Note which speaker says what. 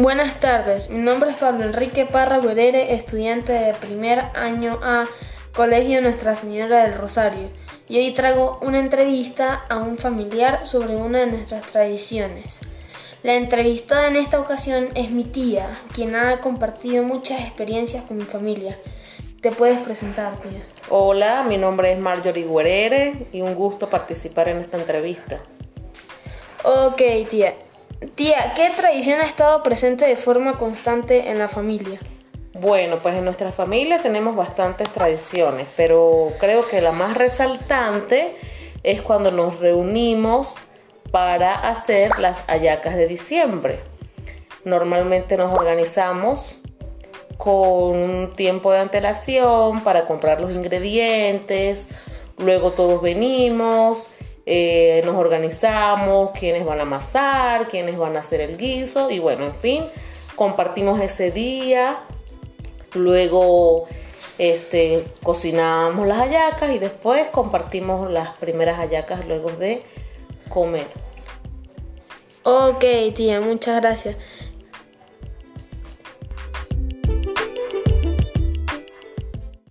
Speaker 1: Buenas tardes, mi nombre es Pablo Enrique Parra Guerrere, estudiante de primer año A Colegio Nuestra Señora del Rosario, y hoy traigo una entrevista a un familiar sobre una de nuestras tradiciones. La entrevistada en esta ocasión es mi tía, quien ha compartido muchas experiencias con mi familia. ¿Te puedes presentar, tía?
Speaker 2: Hola, mi nombre es Marjorie Guerrere y un gusto participar en esta entrevista.
Speaker 1: Ok, tía. Tía, ¿qué tradición ha estado presente de forma constante en la familia?
Speaker 2: Bueno, pues en nuestra familia tenemos bastantes tradiciones, pero creo que la más resaltante es cuando nos reunimos para hacer las hallacas de diciembre. Normalmente nos organizamos con un tiempo de antelación para comprar los ingredientes, luego todos venimos, eh, nos organizamos, quiénes van a amasar, quiénes van a hacer el guiso y bueno, en fin, compartimos ese día, luego este, cocinamos las hallacas y después compartimos las primeras hallacas luego de comer.
Speaker 1: Ok, tía, muchas gracias.